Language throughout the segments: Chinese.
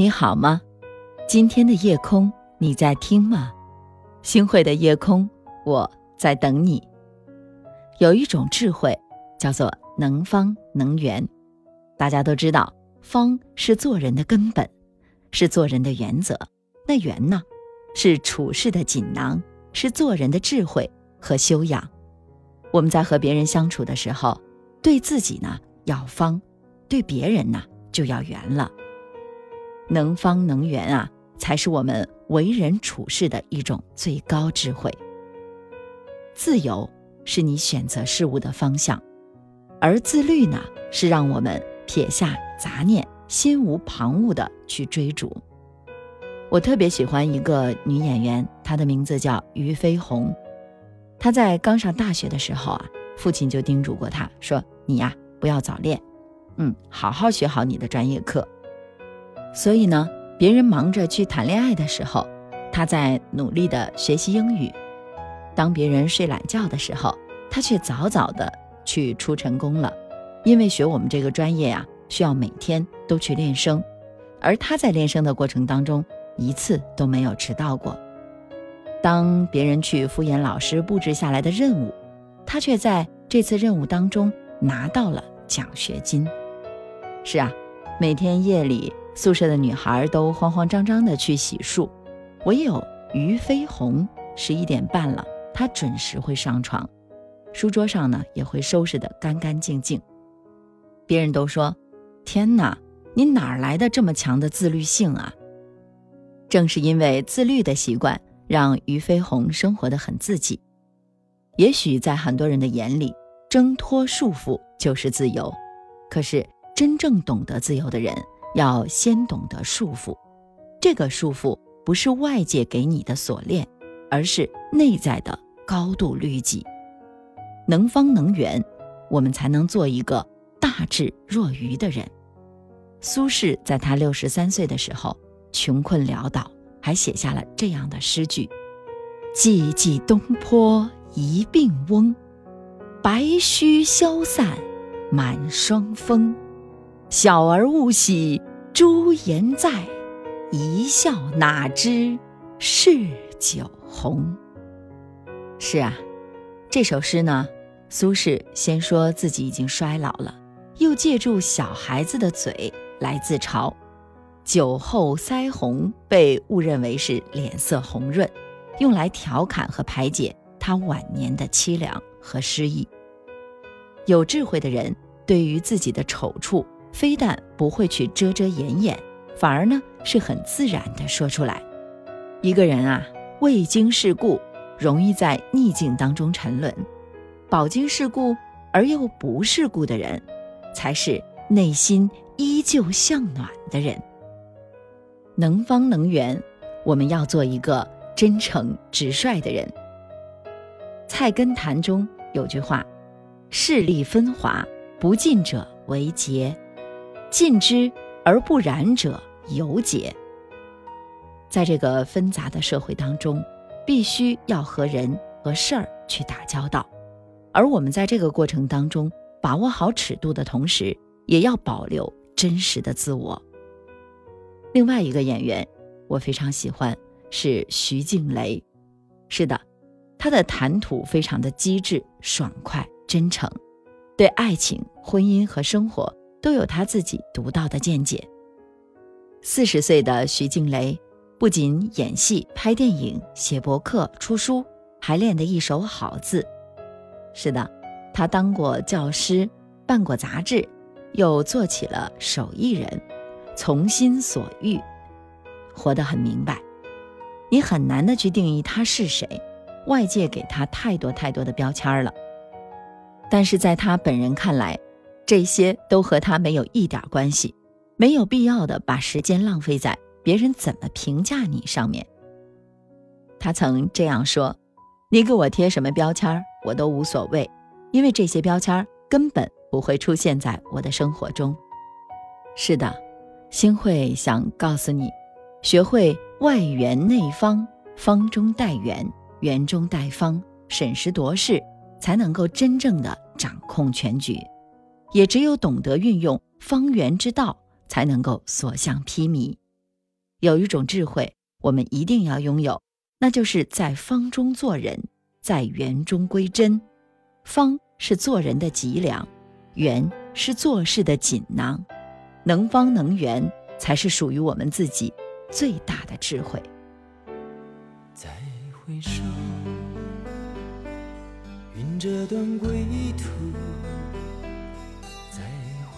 你好吗？今天的夜空你在听吗？星汇的夜空，我在等你。有一种智慧，叫做能方能圆。大家都知道，方是做人的根本，是做人的原则。那圆呢，是处事的锦囊，是做人的智慧和修养。我们在和别人相处的时候，对自己呢要方，对别人呢就要圆了。能方能圆啊，才是我们为人处事的一种最高智慧。自由是你选择事物的方向，而自律呢，是让我们撇下杂念，心无旁骛的去追逐。我特别喜欢一个女演员，她的名字叫俞飞鸿。她在刚上大学的时候啊，父亲就叮嘱过她说：“你呀，不要早恋，嗯，好好学好你的专业课。”所以呢，别人忙着去谈恋爱的时候，他在努力的学习英语；当别人睡懒觉的时候，他却早早的去出晨功了。因为学我们这个专业呀，需要每天都去练声，而他在练声的过程当中，一次都没有迟到过。当别人去敷衍老师布置下来的任务，他却在这次任务当中拿到了奖学金。是啊，每天夜里。宿舍的女孩都慌慌张张地去洗漱，唯有俞飞鸿十一点半了，她准时会上床，书桌上呢也会收拾得干干净净。别人都说：“天哪，你哪来的这么强的自律性啊？”正是因为自律的习惯，让俞飞鸿生活得很自己。也许在很多人的眼里，挣脱束缚就是自由，可是真正懂得自由的人。要先懂得束缚，这个束缚不是外界给你的锁链，而是内在的高度律己。能方能圆，我们才能做一个大智若愚的人。苏轼在他六十三岁的时候，穷困潦倒，还写下了这样的诗句：“寂寂东坡一病翁，白须消散满霜风。”小儿勿喜朱颜在，一笑哪知是酒红。是啊，这首诗呢，苏轼先说自己已经衰老了，又借助小孩子的嘴来自嘲。酒后腮红被误认为是脸色红润，用来调侃和排解他晚年的凄凉和失意。有智慧的人对于自己的丑处。非但不会去遮遮掩掩，反而呢是很自然的说出来。一个人啊，未经世故，容易在逆境当中沉沦；饱经世故而又不世故的人，才是内心依旧向暖的人。能方能圆，我们要做一个真诚直率的人。《菜根谭》中有句话：“势力分华，不进者为节。”尽之而不染者尤解。在这个纷杂的社会当中，必须要和人和事儿去打交道，而我们在这个过程当中把握好尺度的同时，也要保留真实的自我。另外一个演员，我非常喜欢是徐静蕾。是的，她的谈吐非常的机智、爽快、真诚，对爱情、婚姻和生活。都有他自己独到的见解。四十岁的徐静蕾，不仅演戏、拍电影、写博客、出书，还练得一手好字。是的，她当过教师，办过杂志，又做起了手艺人，从心所欲，活得很明白。你很难的去定义他是谁，外界给他太多太多的标签了。但是在他本人看来，这些都和他没有一点关系，没有必要的把时间浪费在别人怎么评价你上面。他曾这样说：“你给我贴什么标签，我都无所谓，因为这些标签根本不会出现在我的生活中。”是的，星慧想告诉你，学会外圆内方，方中带圆，圆中带方，审时度势，才能够真正的掌控全局。也只有懂得运用方圆之道，才能够所向披靡。有一种智慧，我们一定要拥有，那就是在方中做人，在圆中归真。方是做人的脊梁，圆是做事的锦囊。能方能圆，才是属于我们自己最大的智慧。再回首，云遮断归途；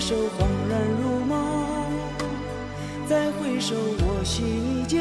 首，恍然如梦；再回首，我心依旧。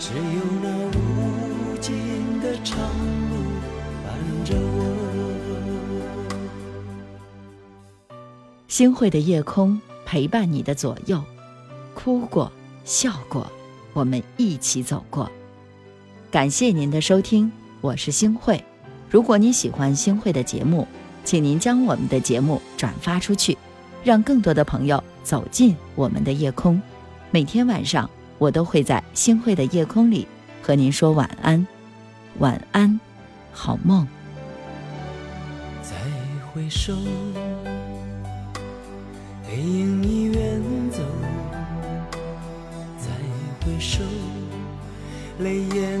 只有那无尽的长路伴着我。星慧的夜空陪伴你的左右，哭过，笑过，我们一起走过。感谢您的收听，我是星慧。如果你喜欢星慧的节目，请您将我们的节目转发出去，让更多的朋友走进我们的夜空。每天晚上，我都会在星慧的夜空里和您说晚安，晚安，好梦。再回首，背影已远走；再回首，泪眼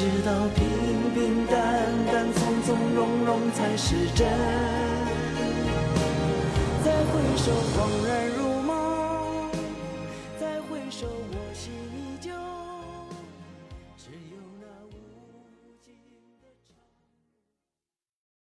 知道平平淡淡、从从容容才是真。再回首，恍然